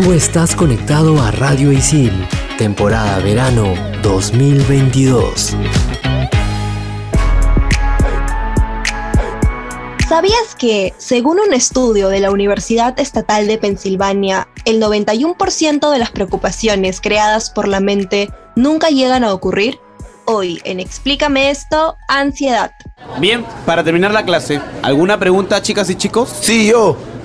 Tú estás conectado a Radio Isil, temporada verano 2022. ¿Sabías que, según un estudio de la Universidad Estatal de Pensilvania, el 91% de las preocupaciones creadas por la mente nunca llegan a ocurrir? Hoy, en Explícame esto, ansiedad. Bien, para terminar la clase, ¿alguna pregunta, chicas y chicos? Sí, yo.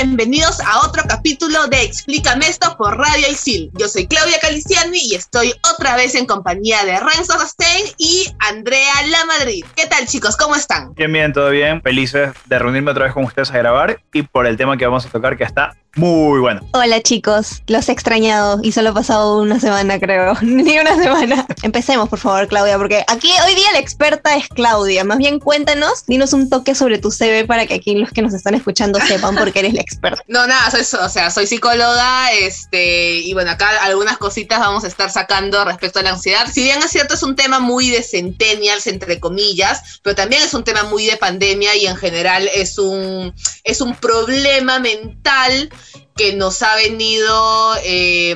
Bienvenidos a otro capítulo de Explícame esto por Radio Isil. Yo soy Claudia Caliciani y estoy otra vez en compañía de Renzo Rostein y Andrea La Madrid. ¿Qué tal, chicos? ¿Cómo están? Bien, bien, todo bien. Felices de reunirme otra vez con ustedes a grabar y por el tema que vamos a tocar que está muy bueno. Hola chicos, los he extrañado y solo ha pasado una semana creo, ni una semana. Empecemos por favor Claudia, porque aquí hoy día la experta es Claudia. Más bien cuéntanos, dinos un toque sobre tu CV para que aquí los que nos están escuchando sepan por qué eres la No, nada, soy, o sea, soy psicóloga, este, y bueno, acá algunas cositas vamos a estar sacando respecto a la ansiedad. Si bien es cierto, es un tema muy de centennials, entre comillas, pero también es un tema muy de pandemia y en general es un, es un problema mental que nos ha venido eh,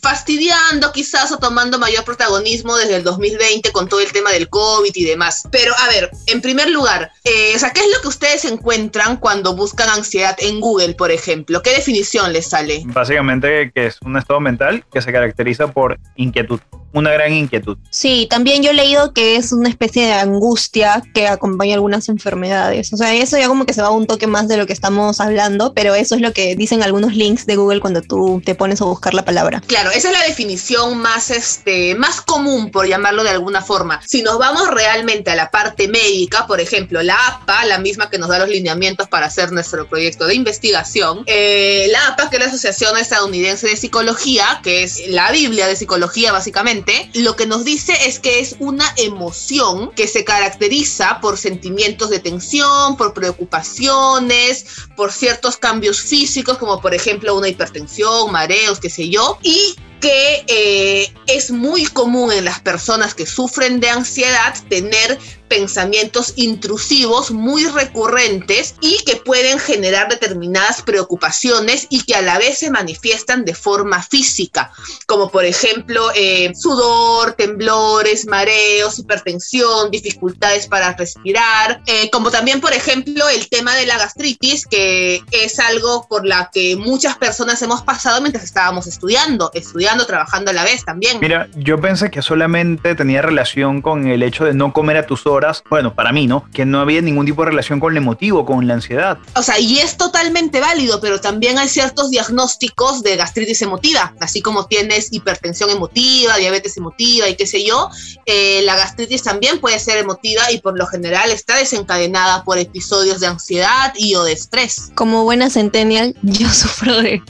fastidiando quizás o tomando mayor protagonismo desde el 2020 con todo el tema del COVID y demás. Pero a ver, en primer lugar, eh, o sea, ¿qué es lo que ustedes encuentran cuando buscan ansiedad en Google, por ejemplo? ¿Qué definición les sale? Básicamente que es un estado mental que se caracteriza por inquietud, una gran inquietud. Sí, también yo he leído que es una especie de angustia que acompaña algunas enfermedades. O sea, eso ya como que se va un toque más de lo que estamos hablando, pero eso es lo que dicen algunos links de Google cuando tú te pones a buscar la palabra. Claro, esa es la definición más, este, más común, por llamarlo de alguna forma. Si nos vamos realmente a la parte médica, por ejemplo, la APA, la misma que nos da los lineamientos para hacer nuestro proyecto de investigación, eh, la APA, que es la Asociación Estadounidense de Psicología, que es la Biblia de psicología básicamente, lo que nos dice es que es una emoción que se caracteriza por sentimientos de tensión, por preocupaciones, por ciertos cambios físicos, como por ejemplo una hipertensión, mareos, qué sé yo, y que eh, es muy común en las personas que sufren de ansiedad tener pensamientos intrusivos muy recurrentes y que pueden generar determinadas preocupaciones y que a la vez se manifiestan de forma física, como por ejemplo eh, sudor, temblores, mareos, hipertensión, dificultades para respirar, eh, como también por ejemplo el tema de la gastritis, que es algo por la que muchas personas hemos pasado mientras estábamos estudiando, estudiando, trabajando a la vez también. Mira, yo pensé que solamente tenía relación con el hecho de no comer a tus horas bueno, para mí, ¿no? Que no había ningún tipo de relación con el emotivo, con la ansiedad. O sea, y es totalmente válido, pero también hay ciertos diagnósticos de gastritis emotiva, así como tienes hipertensión emotiva, diabetes emotiva y qué sé yo, eh, la gastritis también puede ser emotiva y por lo general está desencadenada por episodios de ansiedad y o de estrés. Como buena centennial, yo sufro de,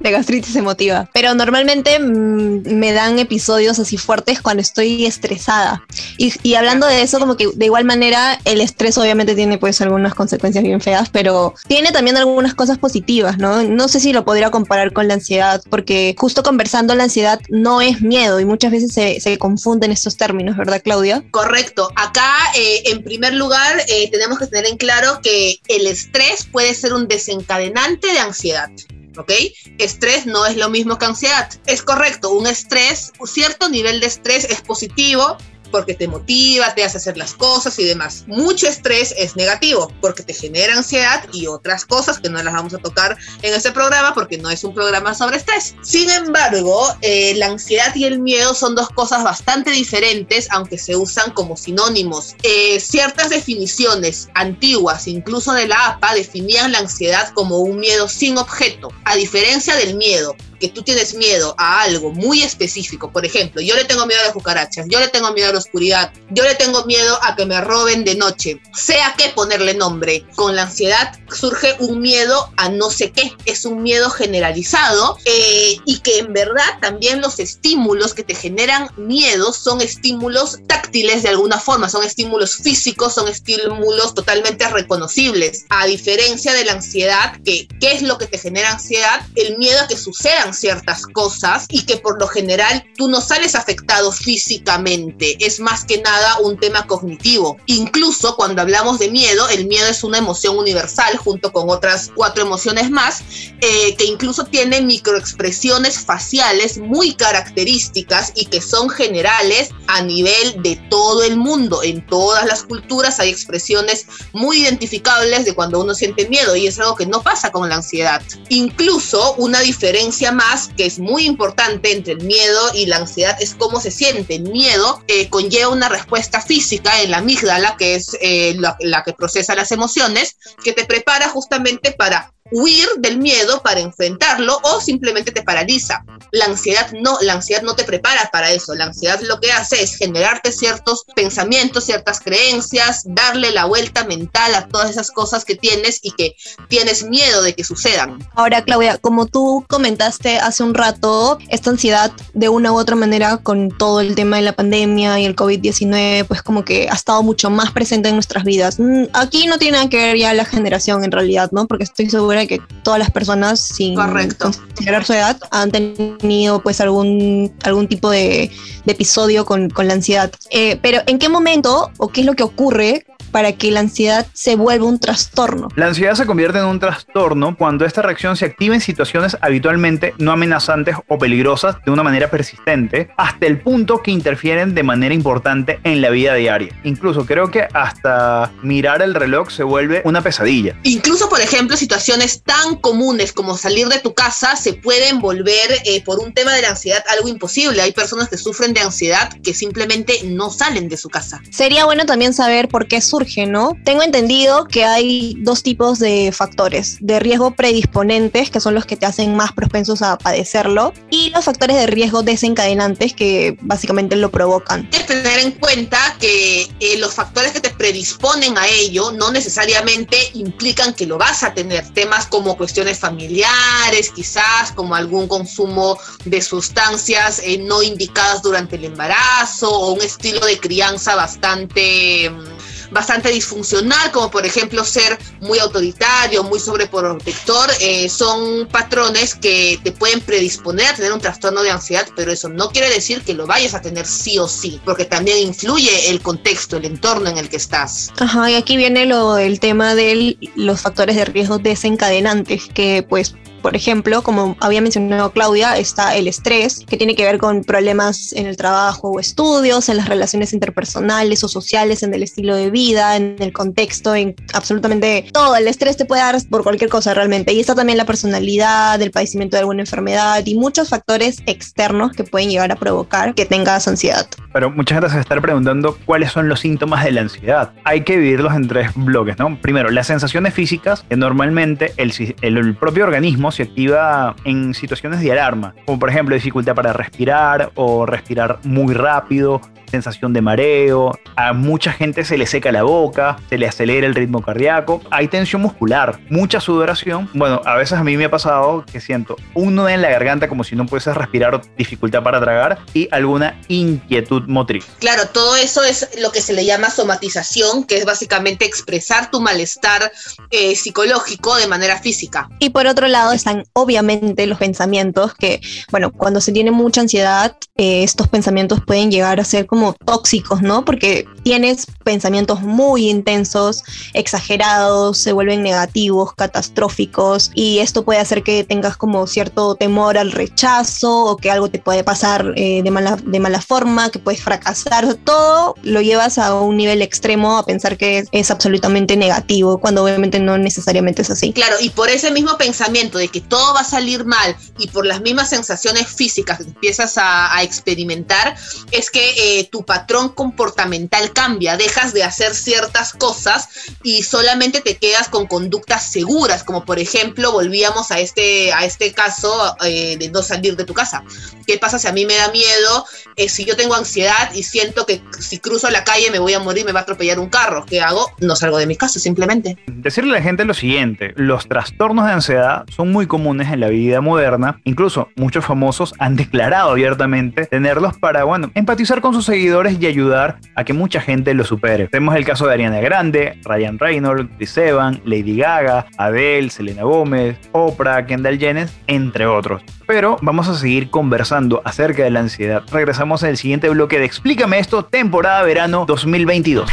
de gastritis emotiva, pero normalmente mmm, me dan episodios así fuertes cuando estoy estresada. Y, y hablando de eso, como que de igual manera el estrés obviamente tiene pues algunas consecuencias bien feas, pero tiene también algunas cosas positivas, ¿no? No sé si lo podría comparar con la ansiedad, porque justo conversando la ansiedad no es miedo y muchas veces se, confunden estos términos, ¿verdad Claudia? Correcto. Acá, eh, en primer lugar, eh, tenemos que tener en claro que el estrés puede ser un desencadenante de ansiedad. ¿ok? Estrés no es lo mismo que ansiedad. Es correcto, un estrés, un cierto nivel de estrés es positivo, porque te motiva, te hace hacer las cosas y demás. Mucho estrés es negativo porque te genera ansiedad y otras cosas que no las vamos a tocar en este programa porque no es un programa sobre estrés. Sin embargo, eh, la ansiedad y el miedo son dos cosas bastante diferentes, aunque se usan como sinónimos. Eh, ciertas definiciones antiguas, incluso de la APA, definían la ansiedad como un miedo sin objeto, a diferencia del miedo, que tú tienes miedo a algo muy específico, por ejemplo, yo le tengo miedo a las cucarachas, yo le tengo miedo a la oscuridad, yo le tengo miedo a que me roben de noche, sea que ponerle nombre. Con la ansiedad surge un miedo a no sé qué, es un miedo generalizado eh, y que en verdad también los estímulos que te generan miedo son estímulos táctiles de alguna forma, son estímulos físicos, son estímulos totalmente reconocibles, a diferencia de la ansiedad, que ¿qué es lo que te genera ansiedad? El miedo a que sucedan ciertas cosas y que por lo general tú no sales afectado físicamente, es más que nada un tema cognitivo. Incluso cuando hablamos de miedo, el miedo es una emoción universal junto con otras cuatro emociones más, eh, que incluso tiene microexpresiones faciales muy características y que son generales a nivel de todo el mundo. En todas las culturas hay expresiones muy identificables de cuando uno siente miedo y es algo que no pasa con la ansiedad. Incluso una diferencia más que es muy importante entre el miedo y la ansiedad es cómo se siente. El miedo eh, conlleva una respuesta física en la amígdala, que es eh, la, la que procesa las emociones, que te prepara justamente para huir del miedo para enfrentarlo o simplemente te paraliza. La ansiedad no, la ansiedad no te prepara para eso. La ansiedad lo que hace es generarte ciertos pensamientos, ciertas creencias, darle la vuelta mental a todas esas cosas que tienes y que tienes miedo de que sucedan. Ahora, Claudia, como tú comentaste hace un rato, esta ansiedad de una u otra manera con todo el tema de la pandemia y el COVID-19, pues como que ha estado mucho más presente en nuestras vidas. Mm, aquí no tiene nada que ver ya la generación en realidad, ¿no? Porque estoy segura que todas las personas, sin Correcto. considerar su edad, han tenido pues algún, algún tipo de, de episodio con, con la ansiedad. Eh, pero ¿en qué momento o qué es lo que ocurre para que la ansiedad se vuelva un trastorno? La ansiedad se convierte en un trastorno cuando esta reacción se activa en situaciones habitualmente no amenazantes o peligrosas de una manera persistente, hasta el punto que interfieren de manera importante en la vida diaria. Incluso creo que hasta mirar el reloj se vuelve una pesadilla. Incluso, por ejemplo, situaciones tan comunes como salir de tu casa se pueden volver eh, por un tema de la ansiedad algo imposible. Hay personas que sufren de ansiedad que simplemente no salen de su casa. Sería bueno también saber por qué surge, ¿no? Tengo entendido que hay dos tipos de factores, de riesgo predisponentes, que son los que te hacen más propensos a padecerlo, y los factores de riesgo desencadenantes, que básicamente lo provocan. Tienes que tener en cuenta que eh, los factores que te predisponen a ello no necesariamente implican que lo vas a tener. Temas como cuestiones familiares, quizás como algún consumo de sustancias eh, no indicadas durante el embarazo o un estilo de crianza bastante mm, bastante disfuncional, como por ejemplo ser muy autoritario, muy sobreprotector, eh, son patrones que te pueden predisponer a tener un trastorno de ansiedad, pero eso no quiere decir que lo vayas a tener sí o sí, porque también influye el contexto, el entorno en el que estás. Ajá, y aquí viene lo, el tema de los factores de riesgo desencadenantes, que pues por ejemplo, como había mencionado Claudia, está el estrés, que tiene que ver con problemas en el trabajo o estudios, en las relaciones interpersonales o sociales, en el estilo de vida, en el contexto, en absolutamente todo. El estrés te puede dar por cualquier cosa realmente. Y está también la personalidad, el padecimiento de alguna enfermedad y muchos factores externos que pueden llegar a provocar que tengas ansiedad. Pero mucha gente se estar preguntando cuáles son los síntomas de la ansiedad. Hay que dividirlos en tres bloques, ¿no? Primero, las sensaciones físicas, que normalmente el- el propio organismo se activa en situaciones de alarma, como por ejemplo dificultad para respirar o respirar muy rápido, sensación de mareo, a mucha gente se le seca la boca, se le acelera el ritmo cardíaco, hay tensión muscular, mucha sudoración. Bueno, a veces a mí me ha pasado que siento un nudo en la garganta como si no pudiese respirar o dificultad para tragar y alguna inquietud motriz. Claro, todo eso es lo que se le llama somatización, que es básicamente expresar tu malestar eh, psicológico de manera física. Y por otro lado obviamente los pensamientos que, bueno, cuando se tiene mucha ansiedad, eh, estos pensamientos pueden llegar a ser como tóxicos, ¿no? Porque tienes pensamientos muy intensos, exagerados, se vuelven negativos, catastróficos, y esto puede hacer que tengas como cierto temor al rechazo o que algo te puede pasar eh, de, mala, de mala forma, que puedes fracasar, todo lo llevas a un nivel extremo a pensar que es, es absolutamente negativo, cuando obviamente no necesariamente es así. Claro, y por ese mismo pensamiento de que todo va a salir mal y por las mismas sensaciones físicas que empiezas a, a experimentar, es que eh, tu patrón comportamental cambia, dejas de hacer ciertas cosas y solamente te quedas con conductas seguras, como por ejemplo volvíamos a este, a este caso eh, de no salir de tu casa. ¿Qué pasa si a mí me da miedo? Eh, si yo tengo ansiedad y siento que si cruzo la calle me voy a morir, me va a atropellar un carro, ¿qué hago? No salgo de mi casa simplemente. Decirle a la gente lo siguiente, los trastornos de ansiedad son muy comunes en la vida moderna, incluso muchos famosos han declarado abiertamente tenerlos para, bueno, empatizar con sus seguidores y ayudar a que mucha gente lo supere. Tenemos el caso de Ariana Grande, Ryan Reynolds, Chris Lady Gaga, Adele, Selena Gómez, Oprah, Kendall Jenner, entre otros. Pero vamos a seguir conversando acerca de la ansiedad. Regresamos el siguiente bloque de Explícame esto, temporada verano 2022.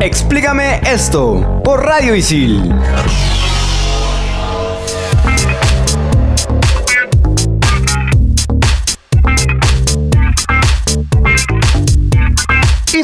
Explícame esto por Radio Isil.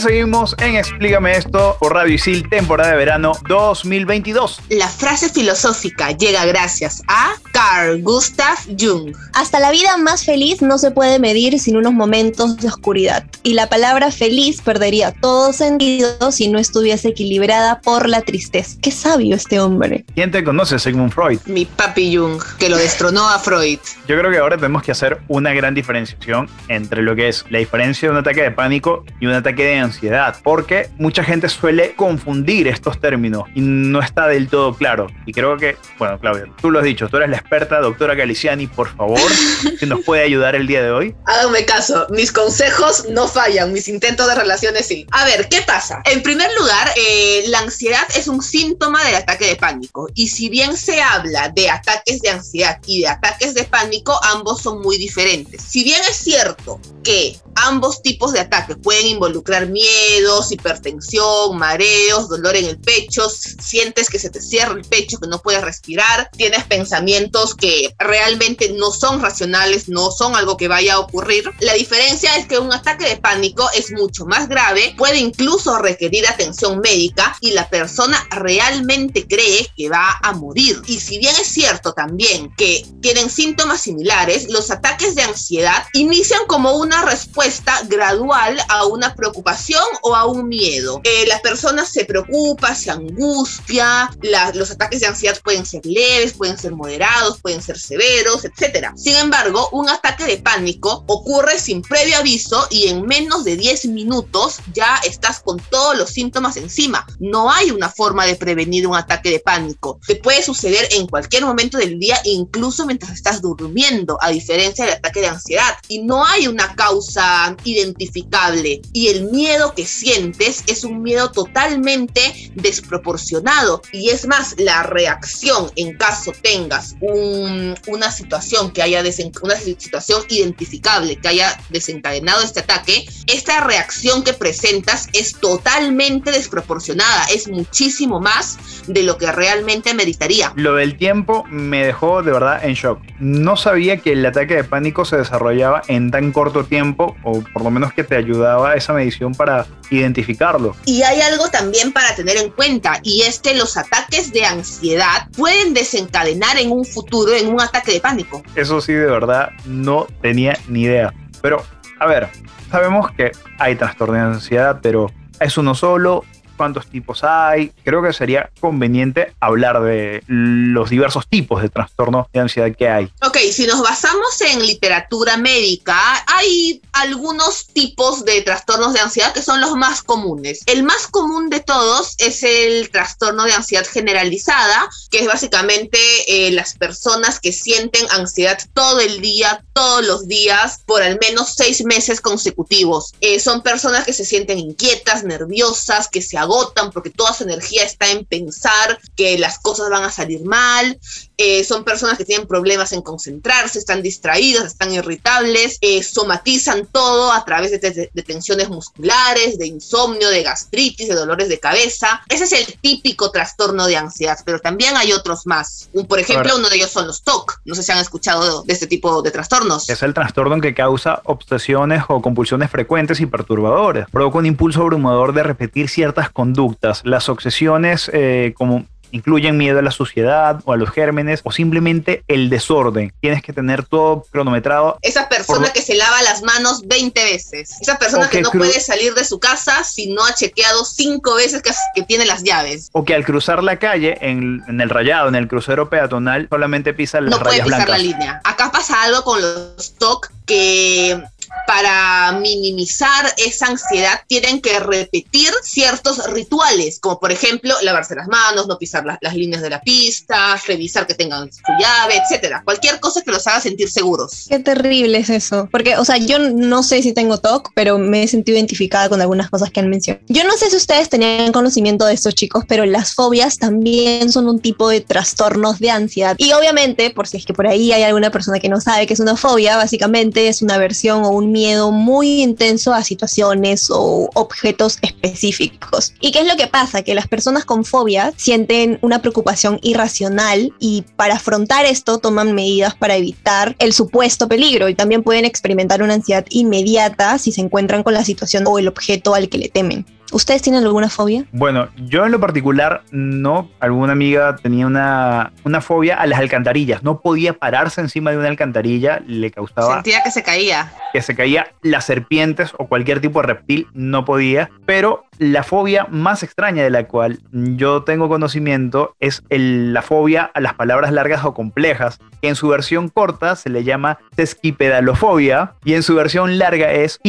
Seguimos en Explícame esto por Radio Isil, temporada de verano 2022. La frase filosófica llega gracias a Carl Gustav Jung. Hasta la vida más feliz no se puede medir sin unos momentos de oscuridad. Y la palabra feliz perdería todo sentido si no estuviese equilibrada por la tristeza. Qué sabio este hombre. ¿Quién te conoce, Sigmund Freud? Mi papi Jung, que lo destronó a Freud. Yo creo que ahora tenemos que hacer una gran diferenciación entre lo que es la diferencia de un ataque de pánico y un ataque de ansiedad, porque mucha gente suele confundir estos términos y no está del todo claro. Y creo que, bueno, Claudia, tú lo has dicho, tú eres la experta, doctora Galiciani, por favor, si nos puede ayudar el día de hoy. Háganme caso, mis consejos no fallan, mis intentos de relaciones sí. A ver, ¿qué pasa? En primer lugar, eh, la ansiedad es un síntoma del ataque de pánico. Y si bien se habla de ataques de ansiedad y de ataques de pánico, ambos son muy diferentes. Si bien es cierto que ambos tipos de ataques pueden involucrar miedos, hipertensión, mareos, dolor en el pecho, sientes que se te cierra el pecho, que no puedes respirar, tienes pensamientos que realmente no son racionales, no son algo que vaya a ocurrir. La diferencia es que un ataque de pánico es mucho más grave, puede incluso requerir atención médica y la persona realmente cree que va a morir. Y si bien es cierto también que tienen síntomas similares, los ataques de ansiedad inician como una respuesta gradual a una preocupación o a un miedo. Eh, la persona se preocupa, se angustia, los ataques de ansiedad pueden ser leves, pueden ser moderados, pueden ser severos, etc. Sin embargo, un ataque de pánico ocurre sin previo aviso y en menos de 10 minutos ya estás con todos los síntomas encima. No hay una forma de prevenir un ataque de pánico. Te puede suceder en cualquier momento del día, incluso mientras estás durmiendo, a diferencia del ataque de ansiedad. Y no hay una causa identificable y el miedo que sientes es un miedo totalmente desproporcionado. Y es más la reacción en caso tengas una situación que haya una situación identificable que haya desencadenado este ataque esta reacción que presentas es totalmente desproporcionada es muchísimo más de lo que realmente meditaría. Lo del tiempo me dejó de verdad en shock. No sabía que el ataque de pánico se desarrollaba en tan corto tiempo o por lo menos que te ayudaba esa medición para identificarlo. Y hay algo también para tener en cuenta, y es que los ataques de ansiedad pueden desencadenar en un futuro en un ataque de pánico. Eso sí, de verdad, no tenía ni idea. Pero, a ver, sabemos que hay trastorno de ansiedad, pero es uno solo, cuántos tipos hay. Creo que sería conveniente hablar de los diversos tipos de trastorno de ansiedad que hay. Ok, si nos basamos en literatura médica, hay algunos tipos de trastornos de ansiedad que son los más comunes. El más común de todos es el trastorno de ansiedad generalizada, que es básicamente eh, las personas que sienten ansiedad todo el día, todos los días, por al menos seis meses consecutivos. Eh, son personas que se sienten inquietas, nerviosas, que se agotan porque toda su energía está en pensar que las cosas van a salir mal. Eh, son personas que tienen problemas en concentrarse, están distraídas, están irritables, eh, somatizan todo a través de, tensiones musculares, de insomnio, de gastritis, de dolores de cabeza. Ese es el típico trastorno de ansiedad, pero también hay otros más. por ejemplo, uno de ellos son los TOC. No sé si han escuchado de este tipo de trastornos. Es el trastorno que causa obsesiones o compulsiones frecuentes y perturbadoras. Provoca un impulso abrumador de repetir ciertas conductas. Las obsesiones, eh, como incluyen miedo a la suciedad o a los gérmenes o simplemente el desorden. Tienes que tener todo cronometrado. Esa persona que se lava las manos 20 veces. Esa persona que que no cru- puede salir de su casa si no ha chequeado cinco veces que, que tiene las llaves. O que al cruzar la calle, en, en el rayado, en el crucero peatonal, solamente pisa las no puede pisar blancas. la línea. Acá pasa algo con los TOC que para minimizar esa ansiedad tienen que repetir ciertos rituales, como por ejemplo lavarse las manos, no pisar la- las líneas de la pista, revisar que tengan su llave, etcétera. Cualquier cosa que los haga sentir seguros. Qué terrible es eso. Porque, o sea, yo no sé si tengo TOC, pero me he sentido identificada con algunas cosas que han mencionado. Yo no sé si ustedes tenían conocimiento de estos chicos, pero las fobias también son un tipo de trastornos de ansiedad. Y obviamente, por si es que por ahí hay alguna persona que no sabe que es una fobia, básicamente es una aversión o un miedo muy intenso a situaciones o objetos específicos. ¿Y qué es lo que pasa? Que las personas con fobia sienten una preocupación irracional y para afrontar esto toman medidas para evitar el supuesto peligro y también pueden experimentar una ansiedad inmediata si se encuentran con la situación o el objeto al que le temen. ¿Ustedes tienen alguna fobia? Bueno, yo en lo particular no. Alguna amiga tenía una, una fobia a las alcantarillas. No podía pararse encima de una alcantarilla. Le causaba Sentía que se caía. que se caía las serpientes o cualquier tipo de reptil. No podía. Pero la fobia más extraña de la cual yo tengo conocimiento es el- la fobia a las palabras largas o complejas. Que en su versión corta se le llama sesquipedalofobia. Y en su versión larga es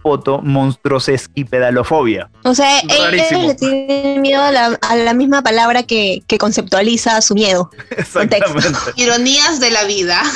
hipopoto monstrosesquipedalofobia. O sea, ellos le tienen miedo a la, a la misma palabra que, que conceptualiza su miedo. Exactamente. Ironías de la vida.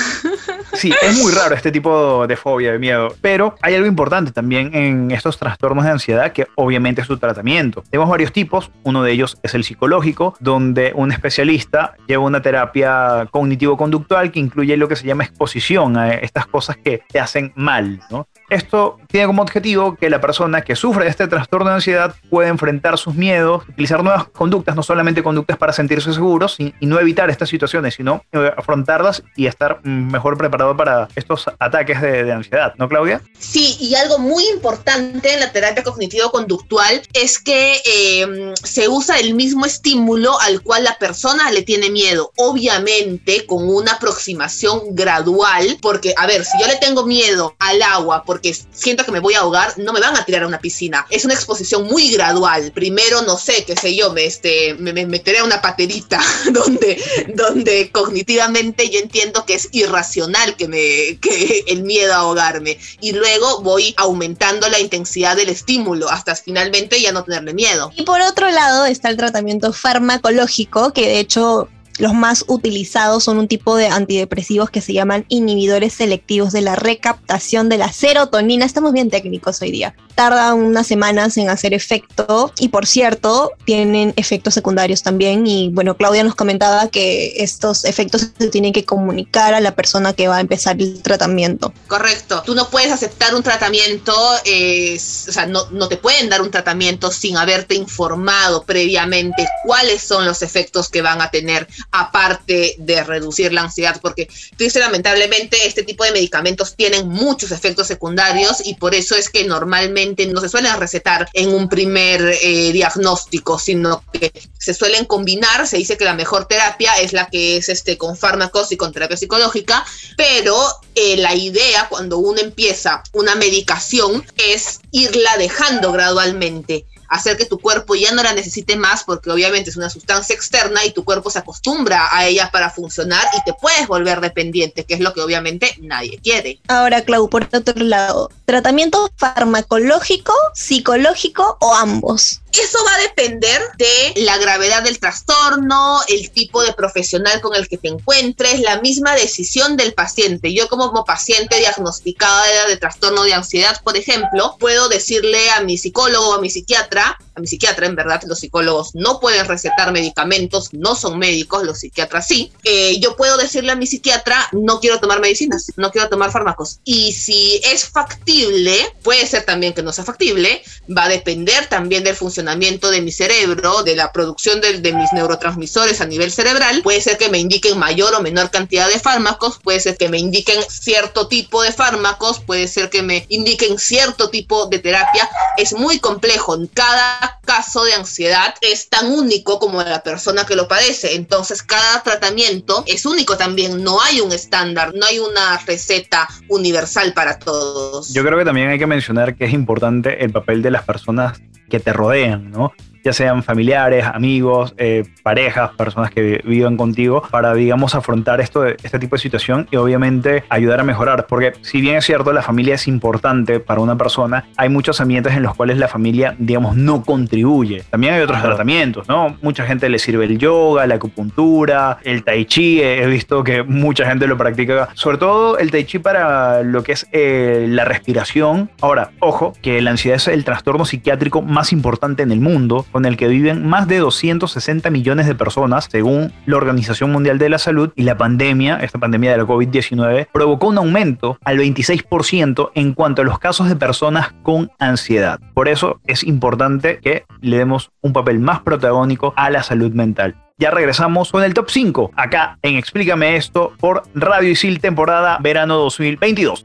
Sí, es muy raro este tipo de fobia, de miedo. Pero hay algo importante también en estos trastornos de ansiedad que obviamente es su tratamiento. Tenemos varios tipos. Uno de ellos es el psicológico, donde un especialista lleva una terapia cognitivo-conductual que incluye lo que se llama exposición a estas cosas que te hacen mal. ¿no? Esto tiene como objetivo que la persona que sufre de este trastorno de ansiedad pueda enfrentar sus miedos, utilizar nuevas conductas, no solamente conductas para sentirse seguros y, no evitar estas situaciones, sino afrontarlas y estar mejor preparado para estos ataques de, ansiedad, ¿no, Claudia? Sí, y algo muy importante en la terapia cognitivo-conductual es que eh, se usa el mismo estímulo al cual la persona le tiene miedo, obviamente con una aproximación gradual, porque, a ver, si yo le tengo miedo al agua porque siento que me voy a ahogar, no me van a tirar a una piscina. Es una exposición muy gradual. Primero, no sé, qué sé yo, me, este, me, me meteré a una paterita donde, donde cognitivamente yo entiendo que es irracional que, me, el miedo a ahogarme. Y luego voy aumentando la intensidad del estímulo hasta finalmente ya no tenerle miedo. Y por otro lado está el tratamiento farmacológico, que de hecho los más utilizados son un tipo de antidepresivos que se llaman inhibidores selectivos de la recaptación de la serotonina. Estamos bien técnicos hoy día. Tardan unas semanas en hacer efecto y por cierto tienen efectos secundarios también. Y bueno, Claudia nos comentaba que estos efectos se tienen que comunicar a la persona que va a empezar el tratamiento. Correcto. Tú no puedes aceptar un tratamiento, o sea, no te pueden dar un tratamiento sin haberte informado previamente cuáles son los efectos que van a tener, aparte de reducir la ansiedad, porque triste lamentablemente este tipo de medicamentos tienen muchos efectos secundarios y por eso es que normalmente no se suelen recetar en un primer eh, diagnóstico, sino que se suelen combinar. Se dice que la mejor terapia es la que es este con fármacos y con terapia psicológica, pero eh, la idea cuando uno empieza una medicación es irla dejando gradualmente hacer que tu cuerpo ya no la necesite más porque obviamente es una sustancia externa y tu cuerpo se acostumbra a ella para funcionar y te puedes volver dependiente, que es lo que obviamente nadie quiere. Ahora, Clau, por otro lado, ¿tratamiento farmacológico, psicológico o ambos? Eso va a depender de la gravedad del trastorno, el tipo de profesional con el que te encuentres, la misma decisión del paciente. Yo como, como paciente diagnosticada de trastorno de ansiedad, por ejemplo, puedo decirle a mi psicólogo o a mi psiquiatra, trap a mi psiquiatra en verdad, los psicólogos no pueden recetar medicamentos, no son médicos, los psiquiatras sí. Eh, yo puedo decirle a mi psiquiatra, no quiero tomar medicinas, no quiero tomar fármacos. Y si es factible, puede ser también que no sea factible, va a depender también del funcionamiento de mi cerebro, de la producción de, mis neurotransmisores a nivel cerebral. Puede ser que me indiquen mayor o menor cantidad de fármacos, puede ser que me indiquen cierto tipo de fármacos, puede ser que me indiquen cierto tipo de terapia. Es muy complejo. Cada caso de ansiedad es tan único como la persona que lo padece. Entonces, cada tratamiento es único también. No hay un estándar, no hay una receta universal para todos. Yo creo que también hay que mencionar que es importante el papel de las personas que te rodean, ¿no? Ya sean familiares, amigos, eh, parejas, personas que vivan contigo, para, digamos, afrontar esto, este tipo de situación y obviamente ayudar a mejorar. Porque si bien es cierto, la familia es importante para una persona, hay muchos ambientes en los cuales la familia, digamos, no contribuye. También hay otros tratamientos, ¿no? Mucha gente le sirve el yoga, la acupuntura, el tai chi, he visto que mucha gente lo practica, sobre todo el tai chi para lo que es eh, la respiración. Ahora, ojo, que la ansiedad es el trastorno psiquiátrico más importante en el mundo con el que viven más de 260 millones de personas, según la Organización Mundial de la Salud, y la pandemia, esta pandemia de la COVID-19, provocó un aumento al 26% en cuanto a los casos de personas con ansiedad. Por eso es importante que le demos un papel más protagónico a la salud mental. Ya regresamos con el top 5 acá en Explícame esto por Radio Isil temporada verano 2022.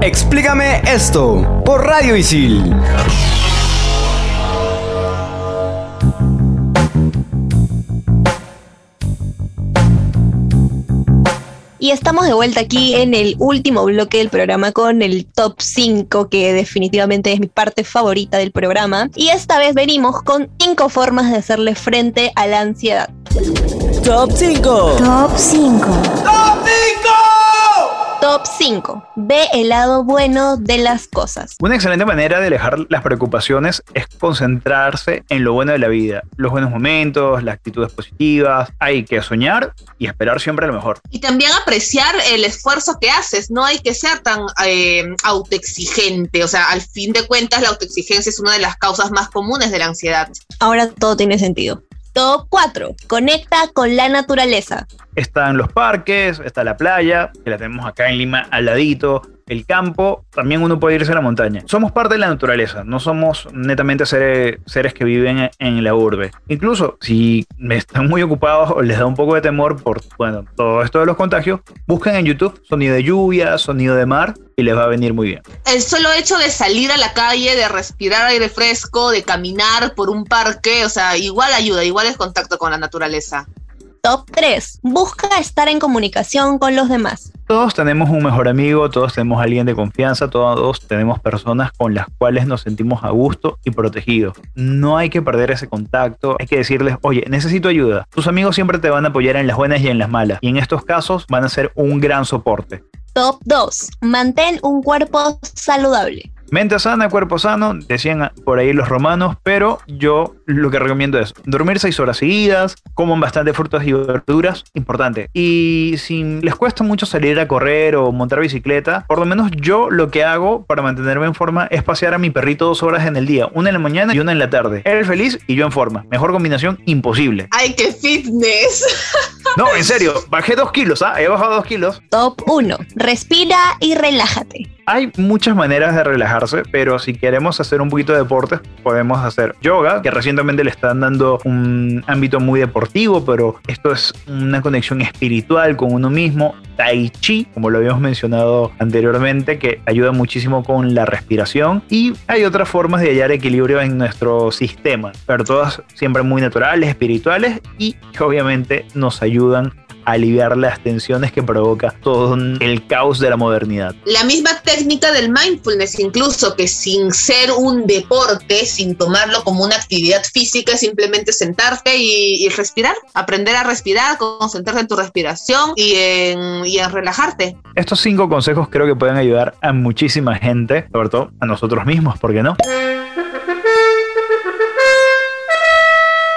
Explícame esto por Radio Isil. Y estamos de vuelta aquí en el último bloque del programa con el top 5, que definitivamente es mi parte favorita del programa. Y esta vez venimos con 5 formas de hacerle frente a la ansiedad. Top 5. Top 5. Top 5. Ve el lado bueno de las cosas. Una excelente manera de alejar las preocupaciones es concentrarse en lo bueno de la vida, los buenos momentos, las actitudes positivas. Hay que soñar y esperar siempre lo mejor. Y también apreciar el esfuerzo que haces. No hay que ser tan eh, autoexigente. O sea, al fin de cuentas, la autoexigencia es una de las causas más comunes de la ansiedad. Ahora todo tiene sentido. Top 4. Conecta con la naturaleza. Están los parques, está la playa, que la tenemos acá en Lima al ladito, el campo, también uno puede irse a la montaña. Somos parte de la naturaleza, no somos netamente seres, seres que viven en la urbe. Incluso si están muy ocupados o les da un poco de temor por, bueno, todo esto de los contagios, busquen en YouTube sonido de lluvia, sonido de mar y les va a venir muy bien. El solo hecho de salir a la calle, de respirar aire fresco, de caminar por un parque, o sea, igual ayuda, igual es contacto con la naturaleza. Top 3. Busca estar en comunicación con los demás. Todos tenemos un mejor amigo, todos tenemos alguien de confianza, todos tenemos personas con las cuales nos sentimos a gusto y protegidos. No hay que perder ese contacto, hay que decirles, oye, necesito ayuda. Tus amigos siempre te van a apoyar en las buenas y en las malas, y en estos casos van a ser un gran soporte. Top 2. Mantén un cuerpo saludable. Mente sana, cuerpo sano, decían por ahí los romanos, pero yo lo que recomiendo es dormir seis horas seguidas, coman bastante frutas y verduras, importante. Y si les cuesta mucho salir a correr o montar bicicleta, por lo menos yo lo que hago para mantenerme en forma es pasear a mi perrito dos horas en el día, una en la mañana y una en la tarde. Él feliz y yo en forma. Mejor combinación imposible. ¡Ay, qué fitness! No, en serio, bajé dos kilos, ¿ah? He bajado dos kilos. Top 1. Respira y relájate. Hay muchas maneras de relajarse, pero si queremos hacer un poquito de deporte, podemos hacer yoga, que recientemente le están dando un ámbito muy deportivo, pero esto es una conexión espiritual con uno mismo. Tai Chi, como lo habíamos mencionado anteriormente, que ayuda muchísimo con la respiración. Y hay otras formas de hallar equilibrio en nuestro sistema, pero todas siempre muy naturales, espirituales y que obviamente nos ayudan aliviar las tensiones que provoca todo el caos de la modernidad. La misma técnica del mindfulness, incluso que sin ser un deporte, sin tomarlo como una actividad física, es simplemente sentarte y, respirar, aprender a respirar, concentrarte en tu respiración y en, y en relajarte. Estos cinco consejos creo que pueden ayudar a muchísima gente, sobre todo a nosotros mismos, ¿por qué no?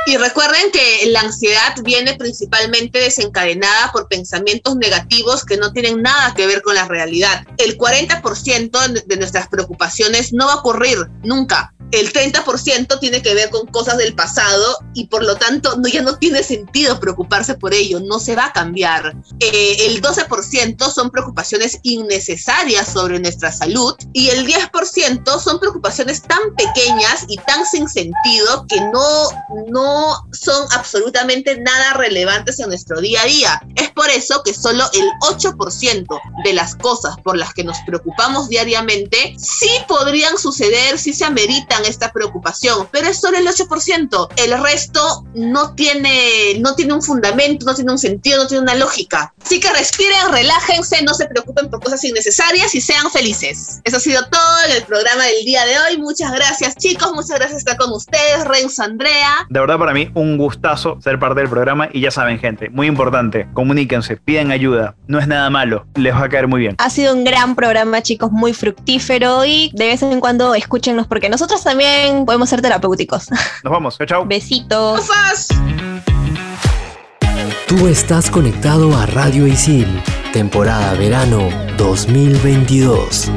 Y recuerden que la ansiedad viene principalmente desencadenada por pensamientos negativos que no tienen nada que ver con la realidad. El 40% de nuestras preocupaciones no va a ocurrir nunca el 30% tiene que ver con cosas del pasado y por lo tanto no, ya no tiene sentido preocuparse por ello, no se va a cambiar. Eh, el 12% son preocupaciones innecesarias sobre nuestra salud y el 10% son preocupaciones tan pequeñas y tan sin sentido que no, no son absolutamente nada relevantes en nuestro día a día. Es por eso que solo el 8% de las cosas por las que nos preocupamos diariamente sí podrían suceder, sí se ameritan tengan esta preocupación, pero es solo el 8%. El resto no tiene, no tiene un fundamento, no tiene un sentido, no tiene una lógica. Así que respiren, relájense, no se preocupen por cosas innecesarias y sean felices. Eso ha sido todo en el programa del día de hoy. Muchas gracias chicos, muchas gracias por estar con ustedes, Renzo, Andrea. De verdad para mí un gustazo ser parte del programa y ya saben gente, muy importante, comuníquense, piden ayuda, no es nada malo, les va a caer muy bien. Ha sido un gran programa chicos, muy fructífero y de vez en cuando escúchenos porque nosotros también podemos ser terapéuticos. Nos vamos, chao chao. Besitos. ¡Ufas! Tú estás conectado a Radio Isil, temporada verano 2022.